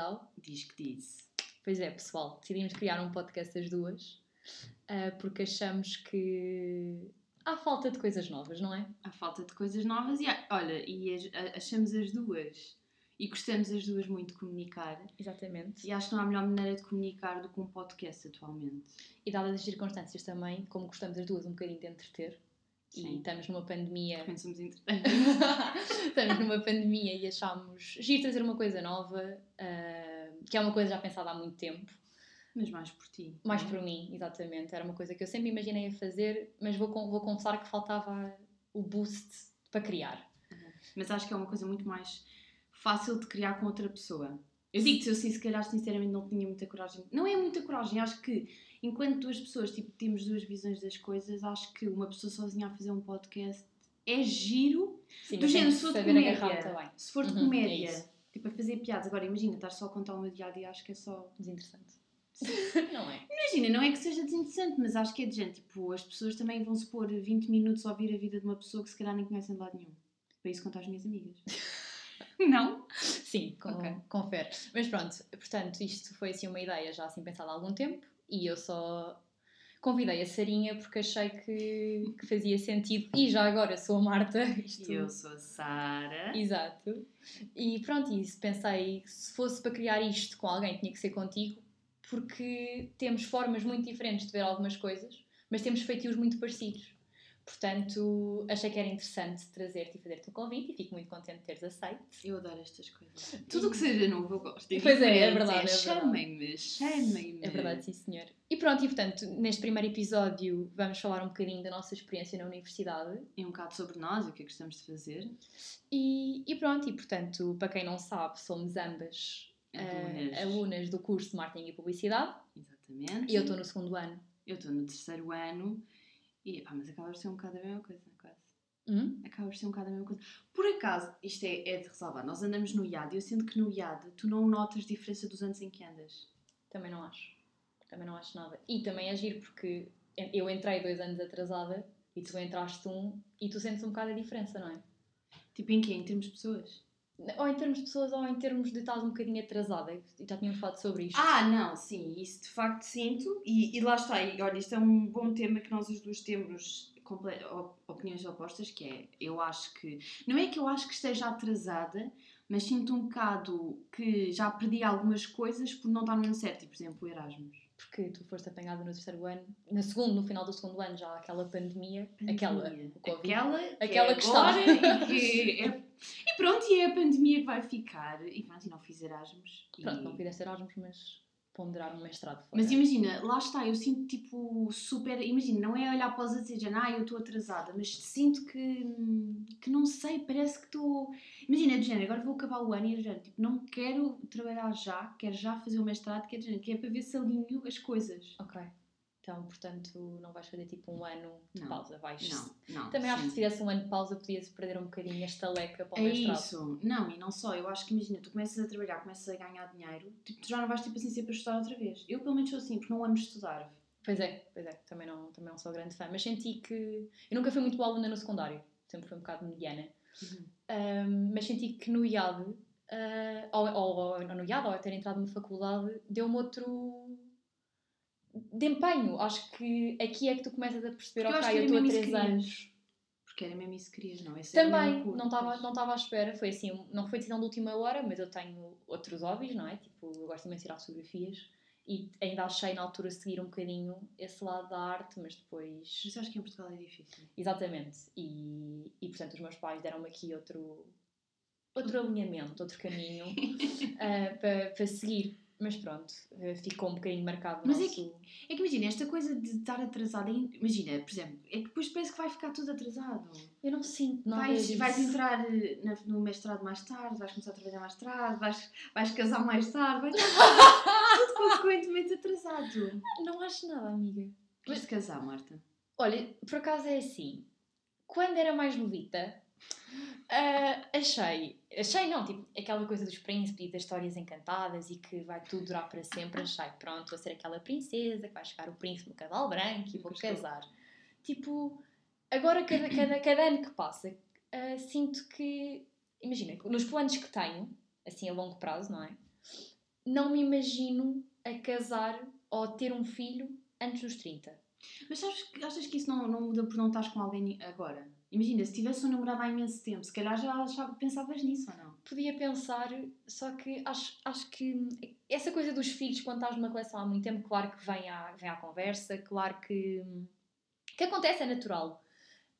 casal. Diz que disse. Pois é, pessoal, decidimos criar um podcast as duas uh, porque achamos que há falta de coisas novas, não é? Há falta de coisas novas e há, olha, e as, achamos as duas e gostamos as duas muito de comunicar. Exatamente. E acho que não há melhor maneira de comunicar do que um podcast atualmente. E dadas as circunstâncias também, como gostamos as duas um bocadinho de entreter, Sim. e estamos numa pandemia. Somos estamos numa pandemia e achámos giro trazer uma coisa nova, uh, que é uma coisa já pensada há muito tempo. Mas mais por ti. Mais por mim, exatamente. Era uma coisa que eu sempre imaginei a fazer, mas vou, vou confessar que faltava o boost para criar. Mas acho que é uma coisa muito mais fácil de criar com outra pessoa. Eu digo-te, eu sim, se calhar sinceramente não tinha muita coragem. Não é muita coragem, acho que enquanto duas pessoas tipo, temos duas visões das coisas, acho que uma pessoa sozinha a fazer um podcast é giro. Sim, do género, se for de comédia, se for de uhum, comédia, é tipo a fazer piadas. Agora imagina, estar só a contar o meu dia a dia, acho que é só desinteressante. não é? Imagina, não é que seja desinteressante, mas acho que é de gente. Tipo, as pessoas também vão se pôr 20 minutos a ouvir a vida de uma pessoa que se calhar nem conhecem de lado nenhum. Para isso contar às minhas amigas. Não? Sim, com, okay. confere. Mas pronto, portanto, isto foi assim uma ideia já assim pensada há algum tempo e eu só convidei a Sarinha porque achei que, que fazia sentido. E já agora sou a Marta. Isto... Eu sou a Sara. Exato. E pronto, isso pensei se fosse para criar isto com alguém tinha que ser contigo porque temos formas muito diferentes de ver algumas coisas, mas temos feitios muito parecidos. Portanto, achei que era interessante trazer-te e fazer-te o convite e fico muito contente de teres aceito. Eu adoro estas coisas. Tudo o que seja novo eu gosto. Pois é, é verdade. É, chamem-me, chamem-me. É verdade, sim senhor. E pronto, e portanto, neste primeiro episódio vamos falar um bocadinho da nossa experiência na universidade. E um bocado sobre nós, o que é que gostamos de fazer. E, e pronto, e portanto, para quem não sabe, somos ambas alunas, uh, alunas do curso de Marketing e Publicidade. Exatamente. E eu estou no segundo ano. Eu estou no terceiro ano e, pá, mas acaba de ser um bocado a mesma coisa, quase. Hum? Acaba de ser um bocado a mesma coisa. Por acaso, isto é, é de ressalvar, nós andamos no IAD e eu sinto que no IAD tu não notas diferença dos anos em que andas. Também não acho. Também não acho nada. E também é giro porque eu entrei dois anos atrasada e tu entraste um e tu sentes um bocado a diferença, não é? Tipo em quê? Em termos de pessoas? Ou em termos de pessoas ou em termos de estar um bocadinho atrasada. Já tínhamos falado sobre isto. Ah, não, sim, isso de facto sinto. E, e lá está, e olha, isto é um bom tema que nós as duas temos opiniões opostas, que é, eu acho que, não é que eu acho que esteja atrasada, mas sinto um bocado que já perdi algumas coisas por não estar no ano certo, por exemplo, o Erasmus porque tu foste apanhada no terceiro ano, no segundo, no final do segundo ano, já aquela pandemia, pandemia. aquela, aquela, que aquela é que está. E, é... e pronto, e é a pandemia que vai ficar. E pronto, e não fiz Erasmus. Pronto, e... não fizeste Erasmus, mas ponderar um mestrado fora. Mas imagina, lá está, eu sinto tipo super. Imagina, não é olhar para os outros e dizer, ah, eu estou atrasada, mas sinto que. que não sei, parece que estou. Imagina, de género, agora vou acabar o ano e já, tipo, não quero trabalhar já, quero já fazer o mestrado, que é, género, que é para ver se alinho as coisas. Ok. Então, portanto, não vais fazer tipo um ano de não, pausa, vais. Não, não. Também sim. acho que se fizesse um ano de pausa podias perder um bocadinho esta leca para o é mestrado. É isso. Não, e não só. Eu acho que imagina, tu começas a trabalhar, começas a ganhar dinheiro, tipo, tu já não vais ter paciência para estudar outra vez. Eu pelo menos sou assim, porque não amo estudar. Pois é, pois é. Também não, também não sou grande fã. Mas senti que... Eu nunca fui muito boa aluna no secundário. Sempre fui um bocado mediana. Uhum. Um, mas senti que no IAD, uh, ou, ou, ou, no IAD, ou a ter entrado numa faculdade, deu-me outro de empenho. Acho que aqui é que tu começas a perceber, Porque ok, eu estou há 3 anos. Porque era mesmo isso que querias, não? Esse Também, não estava não estava à espera. Foi assim, não foi decisão de última hora, mas eu tenho outros hobbies, não é? Tipo, eu gosto imenso de tirar fotografias e ainda achei na altura seguir um bocadinho esse lado da arte, mas depois. Mas acho que em Portugal é difícil. Exatamente. E, e portanto, os meus pais deram-me aqui outro, outro alinhamento, outro caminho uh, para, para seguir. Mas pronto, eh, ficou um bocadinho marcado. Mas nosso... é, que, é que imagina, esta coisa de estar atrasada, imagina, por exemplo, é que depois parece que vai ficar tudo atrasado. Eu não sinto nada. Vais, disso. vais entrar eh, no mestrado mais tarde, vais começar a trabalhar mais tarde, vais, vais casar mais tarde, vai tudo consequentemente atrasado. Não acho nada, amiga. Vais-te casar, Marta? Olha, por acaso é assim. Quando era mais novita, Uh, achei, achei não, tipo, aquela coisa dos príncipes e das histórias encantadas e que vai tudo durar para sempre. Achei, pronto, vou ser aquela princesa que vai chegar o príncipe no cavalo branco e vou casar. Tipo, agora cada, cada, cada ano que passa, uh, sinto que, imagina, nos planos que tenho, assim a longo prazo, não é? não me imagino a casar ou a ter um filho antes dos 30. Mas sabes, que- achas que isso não, não muda por não estás com alguém agora? Imagina, se tivesse um namorado há imenso tempo, se calhar já, já pensavas nisso ou não? Podia pensar, só que acho, acho que essa coisa dos filhos, quando estás numa relação há muito tempo, claro que vem à, vem à conversa, claro que, que acontece, é natural.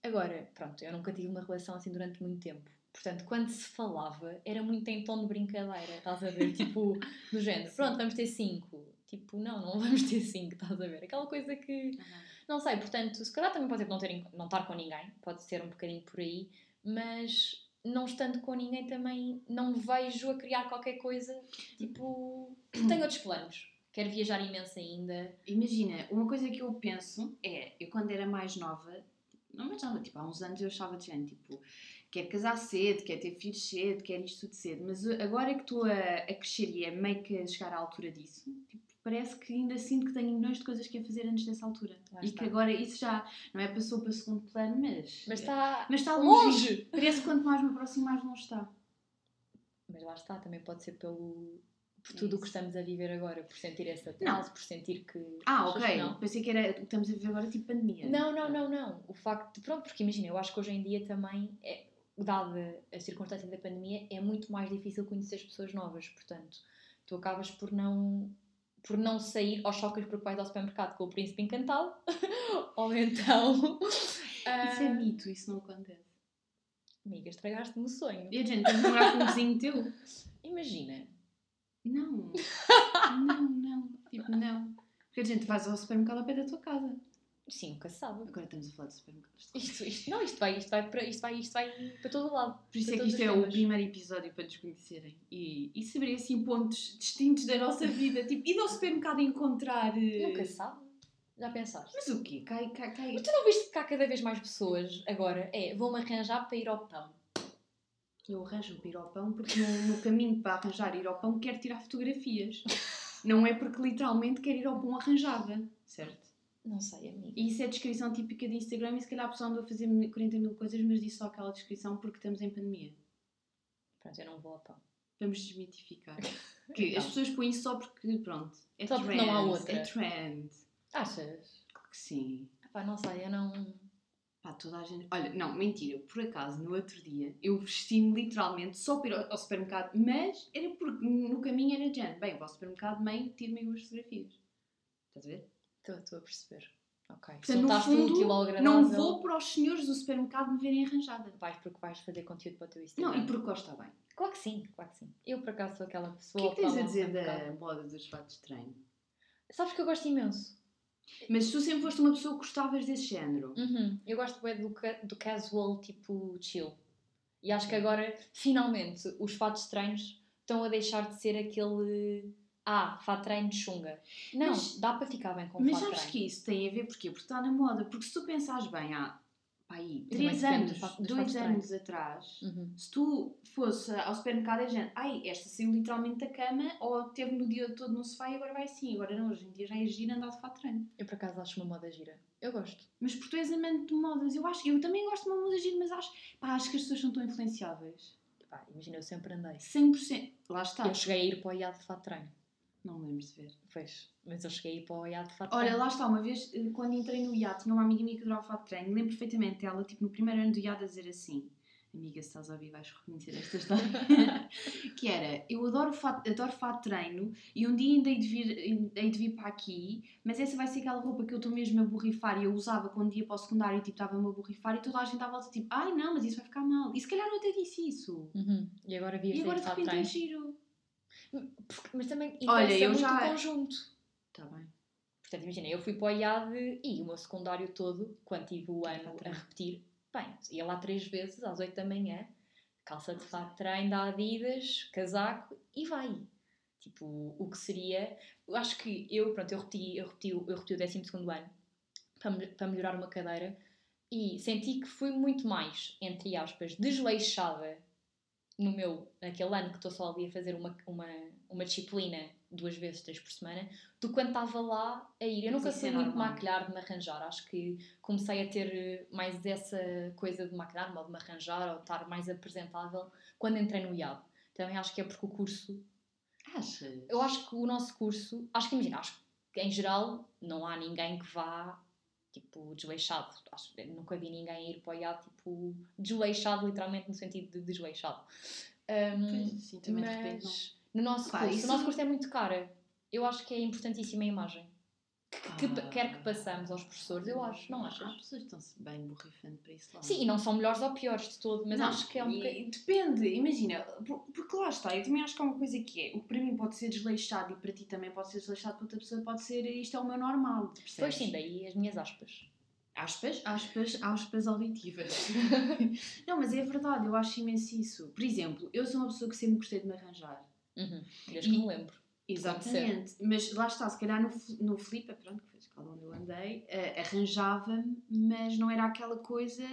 Agora, pronto, eu nunca tive uma relação assim durante muito tempo. Portanto, quando se falava, era muito em tom de brincadeira, estás a ver? Tipo, do género, pronto, vamos ter cinco. Tipo, não, não vamos ter cinco, estás a ver? Aquela coisa que. Não sei, portanto, se calhar também pode ser por não, ter, não estar com ninguém, pode ser um bocadinho por aí, mas não estando com ninguém também não vejo a criar qualquer coisa, tipo, tenho outros planos. Quero viajar imenso ainda. Imagina, uma coisa que eu penso é, eu quando era mais nova, não mais nova, tipo, há uns anos eu achava de gente, tipo, quer casar cedo, quer ter filhos cedo, quer isto tudo cedo, mas agora que estou a, a crescer e é meio que a chegar à altura disso, tipo, parece que ainda sinto que tenho milhões de coisas que a fazer antes dessa altura. Lá e está. que agora isso já, não é passou para segundo plano, mas... Mas está Mas está longe. longe. Parece que quanto mais me aproximo, mais longe está. Mas lá está, também pode ser pelo, por É tudo o que estamos a viver agora, por sentir esse atraso, por sentir que. Ah, ok. Não? Pensei que era o que estamos a viver agora, tipo pandemia. Não, não, não, não. O facto de. Pronto, porque imagina, eu acho que hoje em dia também, é, dada a circunstância da pandemia, é muito mais difícil conhecer as pessoas novas. Portanto, tu acabas por não. Por não sair aos chocas porque vais ao supermercado com o príncipe encantado, ou então. Isso ah, é mito, isso não acontece. Amiga, estragaste-me o sonho. E a gente tem que morar com um vizinho teu? Imagina. Não. Não, não. Tipo, não. Porque a gente vais ao supermercado ao pé da tua casa. Sim, nunca se sabe. Agora estamos a falar de supermercados. Isto, isto, não, isto vai, isto, vai para, isto, vai, isto vai para todo lado. Por isso é que isto é o primeiro episódio para nos conhecerem. E, e saber assim pontos distintos da nossa vida. Tipo, ir ao supermercado encontrar. eh, Nunca se sabe. Já pensaste? Mas o quê? Cai, cai, cai. Mas tu não viste que há cada vez mais pessoas agora? É, vou-me arranjar para ir ao pão. Eu arranjo-me para ir ao pão porque no, no caminho para arranjar ir ao pão quero tirar fotografias. Não é porque literalmente quero ir ao pão arranjada. Certo? Não sei, amiga. E isso é a descrição típica de Instagram e se calhar a pessoa andou a fazer 40 mil coisas, mas disse só aquela descrição porque estamos em pandemia. Pronto, eu não vou pão. Vamos desmitificar. Que Então. as pessoas põem isso só porque, pronto, é Só trend. não há outra. É trend. Achas? Claro que sim. Pá, não sei, eu não... Pá, toda a gente. Olha, não, mentira, por acaso, no outro dia, eu vesti-me literalmente só para ir ao ao supermercado, mas era porque no caminho era de género. Bem, vou ao supermercado, mãe, tiro-me umas fotografias. Estás a ver? Estou, estou a perceber. Ok. Portanto, no fundo, agradável. não vou para os senhores do supermercado me verem arranjada. Vais porque vais fazer conteúdo para o teu Instagram. Não, e porque gosta bem. Claro que sim, claro que sim. Eu, por acaso, sou aquela O pessoa... que é que tens a dizer da moda dos fatos de treino? Sabes que eu gosto imenso. Mas tu sempre foste uma pessoa que gostavas desse género. Uhum. Eu gosto bem do, do casual, tipo, chill. E acho que agora, finalmente, os fatos treinos estão a deixar de ser aquele... Ah, fato de chunga. Não, Mas- dá para ficar bem com Mas de sabes que isso tem a ver porquê? Porque está na moda. Porque se tu pensares bem há pá, aí, três anos, do dois anos atrás, Uhum. se tu fosse ao supermercado, a gente, ai, esta saiu literalmente da cama ou teve no dia todo no sofá e agora vai assim. Agora não, hoje em dia já é giro andar de treino. Eu, por acaso, acho uma moda gira. Eu gosto. Mas porque tu és amante de modas, eu acho, eu também gosto de uma moda gira, mas acho, pá, acho que as pessoas são tão influenciáveis. Pá, imagina, eu sempre andei. 100%. Lá está. Eu cheguei a ir para o IAD de fato treino. Não me lembro de ver. Pois, mas eu cheguei para o IAD de fato Olha, lá está, uma vez eh, quando entrei no iate, tinha uma amiga minha que adorava fato de treino, lembro perfeitamente ela, tipo, no primeiro ano do iate a dizer assim, amiga, se estás a ouvir vais reconhecer esta história, que era, eu adoro fato, adoro fato treino e um dia ainda hei de, vir, hei de vir para aqui, mas essa vai ser aquela roupa que eu estou mesmo a borrifar e eu usava quando ia para o secundário e tipo, estava-me a borrifar e toda a gente à volta tipo, ai não, mas isso vai ficar mal. E se calhar eu até disse isso. Uhum. E agora vias E agora de repente é treino. giro. Mas também Olha, interessa eu muito já- o conjunto. Está Tá bem. Portanto, imagina, eu fui para o IAD e o meu secundário todo, quando tive o ano a repetir, bem, ia lá três vezes às oito da manhã, calça de fato treino da Adidas, casaco e vai. Tipo, o que seria. Eu acho que eu, pronto, eu repeti, eu repeti, o- eu repeti o 12 segundo ano para, para melhorar uma cadeira e senti que fui muito mais, entre aspas, desleixada no meu, naquele ano que estou só ali a fazer uma, uma, uma disciplina duas vezes, três por semana, do que quando estava lá a ir. Eu nunca isso fui é muito normal. maquilhar, de me arranjar. Acho que comecei a ter mais essa coisa de maquilhar, ou de me arranjar, ou estar mais apresentável quando entrei no IAB. Também acho que é porque o curso Achas? Eu acho que o nosso curso, acho que imagina, acho que em geral não há ninguém que vá tipo desleixado. Acho, nunca vi ninguém ir para o IAD tipo desleixado, literalmente no sentido de desleixado. Um, Pois, sim, também de repente não. mas no nosso Pá, curso, isso- o nosso curso é muito cara. Eu acho que é importantíssima a imagem. Que, que Ah. quer que passamos aos professores, eu acho, não Há achas? pessoas que estão-se bem borrifando para isso lá. Sim, e não são melhores ou piores de todo, mas Não, acho que é um bocadinho. Depende, imagina, por- porque lá está, eu também acho que há uma coisa que é, o que para mim pode ser desleixado e para ti também pode ser desleixado, para outra pessoa pode ser isto é o meu normal, percebes? Pois sim, daí as minhas aspas. Aspas, aspas, aspas auditivas. não, mas é verdade, eu acho imenso isso. Por exemplo, eu sou uma pessoa que sempre gostei de me arranjar. Uhum, desde que E- me lembro. Exatamente, mas lá está, se calhar no, no Flipa, pronto, que foi a escola onde eu andei, eh, arranjava-me, mas não era aquela coisa,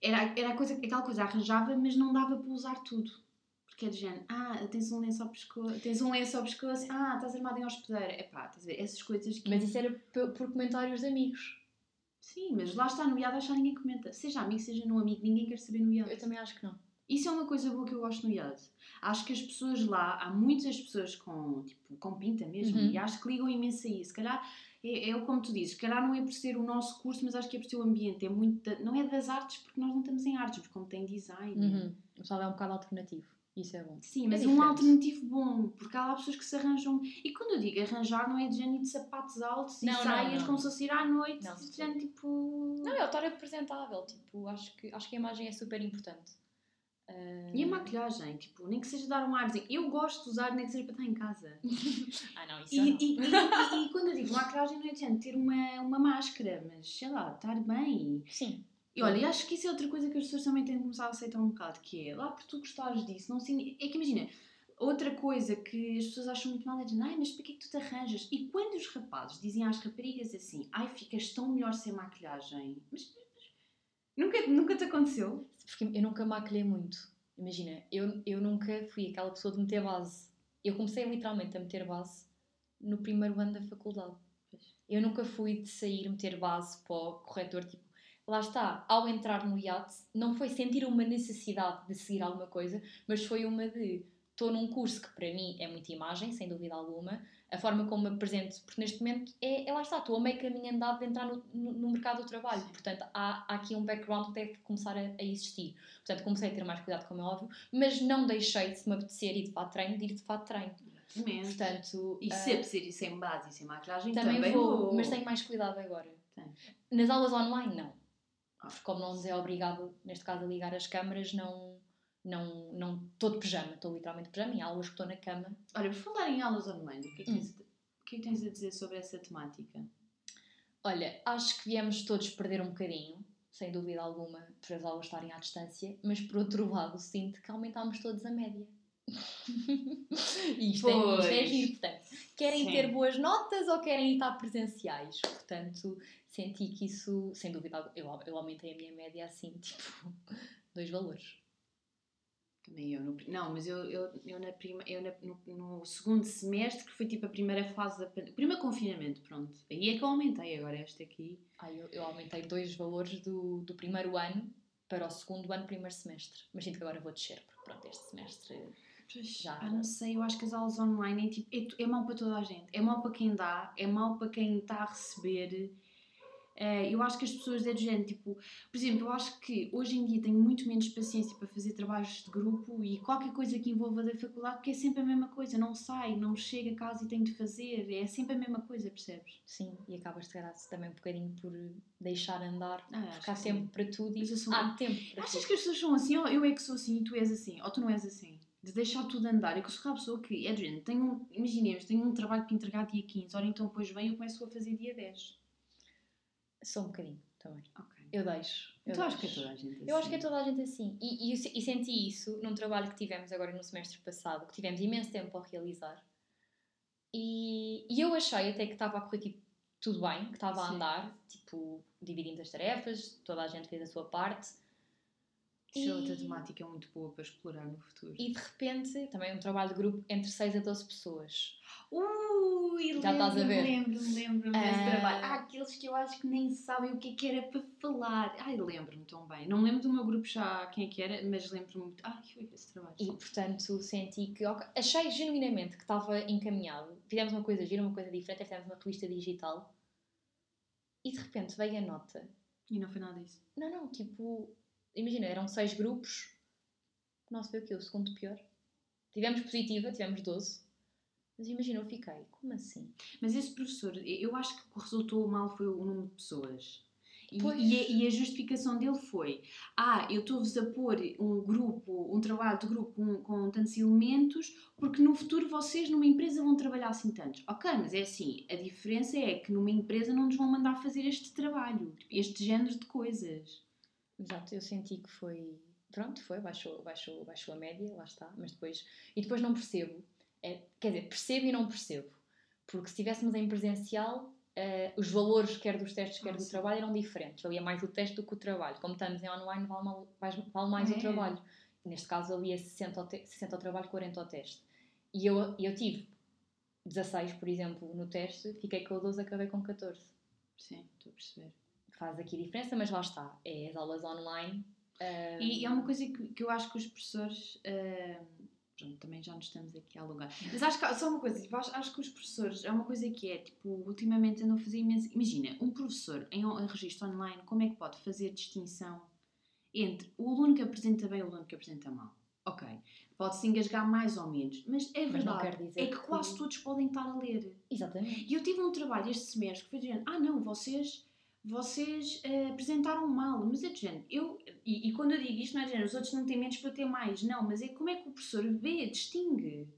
era, era coisa, aquela coisa, arranjava, mas não dava para usar tudo. Porque é de género, ah, tens um lenço ao pescoço, tens um lenço ao pescoço, ah, estás armado em hospedeira. Epá, estás a ver, essas coisas que... Mas isso era por, por comentários de amigos. Sim, mas lá está, no IAD acho que ninguém comenta. Seja amigo, seja não amigo, ninguém quer saber no IAD. Eu também acho que não. Isso é uma coisa boa que eu gosto no IAD. Acho que as pessoas lá, há muitas pessoas com, tipo, com pinta mesmo, Uhum. e acho que ligam imenso a isso. Se calhar, é, é como tu dizes, se calhar não é por ser o nosso curso, mas acho que é por ser o ambiente. É muito da- não é das artes, porque nós não estamos em artes, mas como tem design. Uhum. O pessoal é um bocado alternativo. Isso é bom. Sim, É mas um diferente. alternativo bom, porque há lá pessoas que se arranjam. E quando eu digo arranjar, não é de género de sapatos altos e Não, saias como se fosse ir à noite, Não, de género tipo. Não, é o estar apresentável. Tipo, acho que, acho que a imagem é super importante. Ah, E a maquilhagem, tipo, nem que seja dar um arzinho. Eu gosto de usar, nem que seja para estar em casa. Ah, não, isso E, não. e, e- e- quando eu digo maquilhagem, não é de género ter uma, uma máscara, mas sei lá, estar bem. Sim. E olha, e acho que isso é outra coisa que as pessoas também têm que começar a aceitar um bocado, que é lá por tu gostares disso, não signi- É que imagina, outra coisa que as pessoas acham muito mal é dizer, ai, mas para que é que tu te arranjas? E quando os rapazes dizem às raparigas assim, ai, ficas tão melhor sem maquilhagem, mas nunca, nunca te aconteceu? Porque eu nunca maquilhei muito. Imagina, eu, eu nunca fui aquela pessoa de meter base. Eu comecei literalmente a meter base no primeiro ano da faculdade. Eu nunca fui de sair meter base para o corretor, tipo, lá está, ao entrar no iate, não foi sentir uma necessidade de seguir alguma coisa, mas foi uma de estou num curso que para mim é muita imagem, sem dúvida alguma, a forma como me apresento, porque neste momento é, é lá está, estou a meio caminho andado de entrar no, no, no mercado do trabalho, Sim. portanto há, há aqui um background que deve começar a, a existir. Portanto, comecei a ter mais cuidado, como é óbvio, mas não deixei de se me apetecer ir de fato treino, de ir de fato treino. Exatamente. Portanto, E ah, se é preciso ir sem base e sem maquilhagem, também, também, vou, mas tenho mais cuidado agora. Nas aulas online, não. Ah. Porque como não nos é obrigado, neste caso, a ligar as câmaras, não não não estou de pijama, estou literalmente de pijama, em aulas que estou na cama. Olha, por falar em aulas online, o que é que, Hum. tens, o que é que tens a dizer sobre essa temática? Olha, acho que viemos todos perder um bocadinho, sem dúvida alguma, por as aulas estarem à distância, mas por outro lado sinto que aumentámos todos a média. e isto é, isto é Pois. giro, portanto, querem Sim. ter boas notas ou querem estar presenciais? Portanto, senti que isso, sem dúvida, alguma- eu, eu aumentei a minha média assim, tipo, dois valores. Também eu. No, não, mas eu, eu, eu, na prima, eu na- no, no segundo semestre, que foi tipo a primeira fase da pandemia. Primeiro confinamento, pronto. Aí é que eu aumentei agora, este aqui. Ai, eu, eu aumentei dois valores do, do primeiro ano para o segundo ano, primeiro semestre. Mas sinto que agora vou descer, porque pronto, este semestre Já. ah, não sei, eu acho que as aulas online é, tipo, é, é mau para toda a gente. É mau para quem dá, é mau para quem está a receber. Eh, eu acho que as pessoas é do género, tipo, por exemplo, eu acho que hoje em dia tenho muito menos paciência para fazer trabalhos de grupo e qualquer coisa que envolva da faculdade, porque é sempre a mesma coisa, não sai, não chega a casa e tenho de fazer, é sempre a mesma coisa, percebes? Sim, e acabas de calhar também um bocadinho por deixar andar, Ah, porque há que tempo sim. para tudo e sou há tempo para Achas tudo. que as pessoas são assim, ou eu é que sou assim e tu és assim, ou tu não és assim? De deixar tudo andar. É que eu sou aquela pessoa que, é do género, tenho, um- imaginemos, tenho um trabalho para entregar dia 15, ora então depois vem eu começo a fazer dia 10. Sou um bocadinho também. Ok. Eu deixo. Eu, Tu acho que é toda a gente assim. Eu acho que é toda a gente assim. E, e, e senti isso num trabalho que tivemos agora no semestre passado, que tivemos imenso tempo a realizar. E, e eu achei até que estava a correr tipo, tudo bem, que estava a andar, tipo, dividimos as tarefas, toda a gente fez a sua parte. Isso é outra temática muito boa para explorar no futuro. E de repente, também um trabalho de grupo entre 6 a 12 pessoas. Ui, Já estás a ver? Lembro-me, lembro-me desse Ah. trabalho. Há aqueles que eu acho que nem sabem o que é que era para falar. Ai, lembro-me tão bem. Não lembro do meu grupo já quem é que era, mas lembro-me muito. Ai, foi esse trabalho. E portanto senti que ok, achei genuinamente que estava encaminhado. Fizemos uma coisa gira, uma coisa diferente, fizemos uma revista digital e de repente veio a nota. E não foi nada disso. Não, não, tipo, imagina, eram seis grupos. Nossa, foi o quê? O segundo pior. Tivemos positiva, tivemos 12. Mas imagina, eu fiquei, como assim? Mas esse professor, eu acho que o que resultou mal foi o número de pessoas. E, Pois. e a, e a justificação dele foi: Ah, eu estou-vos a pôr um grupo, um trabalho de grupo com, com tantos elementos, porque no futuro vocês numa empresa vão trabalhar assim tantos. Ok, mas é assim: a diferença é que numa empresa não nos vão mandar fazer este trabalho, este género de coisas. Exato, eu senti que foi. Pronto, foi, baixou, baixou, baixou a média, lá está, mas depois. E depois não percebo. É, quer dizer, percebo e não percebo. Porque se estivéssemos em presencial, eh, os valores, quer dos testes, quer Ah, do sim. trabalho, eram diferentes. Valia mais o teste do que o trabalho. Como estamos em online, vale, mal- vale mais É. o trabalho. Neste caso, valia 60 ao, te- 60 ao trabalho, 40 ao teste. E eu, eu tive 16, por exemplo, no teste, fiquei com 12, acabei com 14. Sim, estou a perceber. Faz aqui diferença, mas lá está. É as aulas online. E, é uma coisa que, que eu acho que os professores. pronto, também já nos estamos aqui a alugar. Mas acho que só uma coisa, tipo, acho, acho que os professores é uma coisa que é, tipo, ultimamente andam a fazer imenso. Imagina, um professor em, em registro online, como é que pode fazer distinção entre o aluno que apresenta bem e o aluno que apresenta mal? Ok, pode-se engasgar mais ou menos, mas é Mas não verdade. dizer é que que- quase todos podem estar a ler. Exatamente. E eu tive um trabalho este semestre que foi dizendo: ah, não, vocês, vocês eh, apresentaram mal. Mas é de género, eu, e, e quando eu digo isto, não é de género, os outros não têm menos para eu ter mais. Não, mas é como é que o professor vê, distingue.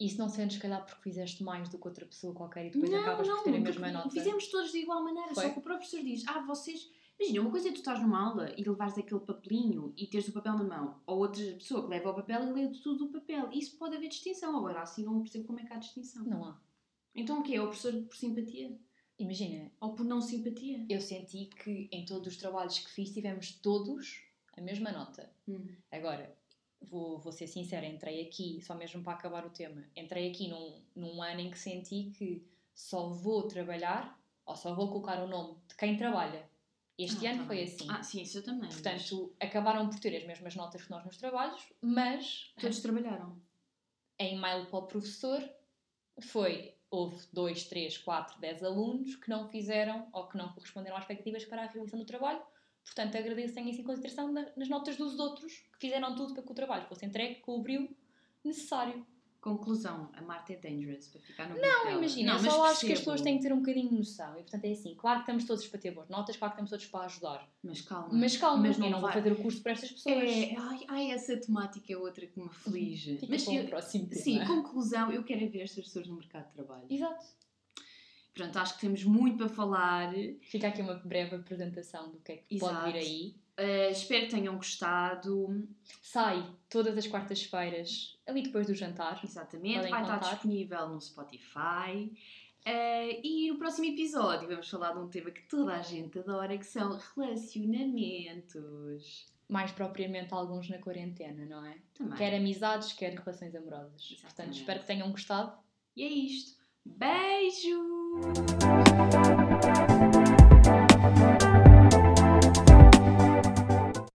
Isso não sentes, se calhar, porque fizeste mais do que outra pessoa qualquer e depois não, acabas não, por ter a mesma nota. fizemos todos de igual maneira, Foi. só que o próprio professor diz: ah, vocês. Imagina, uma coisa é tu estás numa aula e levares aquele papelinho e teres o papel na mão, ou outra pessoa que leva o papel e lê tudo do papel. Isso pode haver distinção. Agora, assim não percebo como é que há distinção. Não há. Então o quê? É o professor por simpatia? Imagina, Ou por não simpatia? eu senti que em todos os trabalhos que fiz tivemos todos a mesma nota. Hum. Agora, vou, vou ser sincera, entrei aqui, só mesmo para acabar o tema, entrei aqui num, num ano em que senti que só vou trabalhar, ou só vou colocar o nome de quem trabalha. Este Ah, ano tá foi bem. assim. Ah, sim, isso eu também. mas Portanto, acabaram por ter as mesmas notas que nós nos trabalhos, mas todos trabalharam. em mail para o professor foi houve 2, 3, 4, 10 alunos que não fizeram ou que não corresponderam às expectativas para a realização do trabalho. Portanto, agradeço tenham isso em consideração na- nas notas dos outros que fizeram tudo para que o trabalho fosse entregue brilho necessário. Conclusão, a Marta é dangerous para ficar no Não, imagina, eu mas só acho que as pessoas têm que ter um bocadinho de noção. E, portanto, é assim, claro que estamos todos para ter boas notas, claro que estamos todos para ajudar. Mas calma. Mas calma, Mas eu não não vou fazer o curso para estas pessoas. É, ai, ai, essa temática é outra que me aflige. Fica mas para o eu- próximo tema. sim, conclusão, eu quero é ver estas pessoas no mercado de trabalho. Exato. Portanto, acho que temos muito para falar. Fica aqui uma breve apresentação do que é que Exato. pode vir aí. Uh, espero que tenham gostado. Sai todas as quartas-feiras, ali depois do jantar. Exatamente, Podem vai estar disponível no Spotify. Uh, e no próximo episódio vamos falar de um tema que toda a gente adora, que são relacionamentos. Mais propriamente alguns na quarentena, não é? Também. Quer amizades, quer relações amorosas. Portanto, Exatamente. espero que tenham gostado. E é isto. Beijo!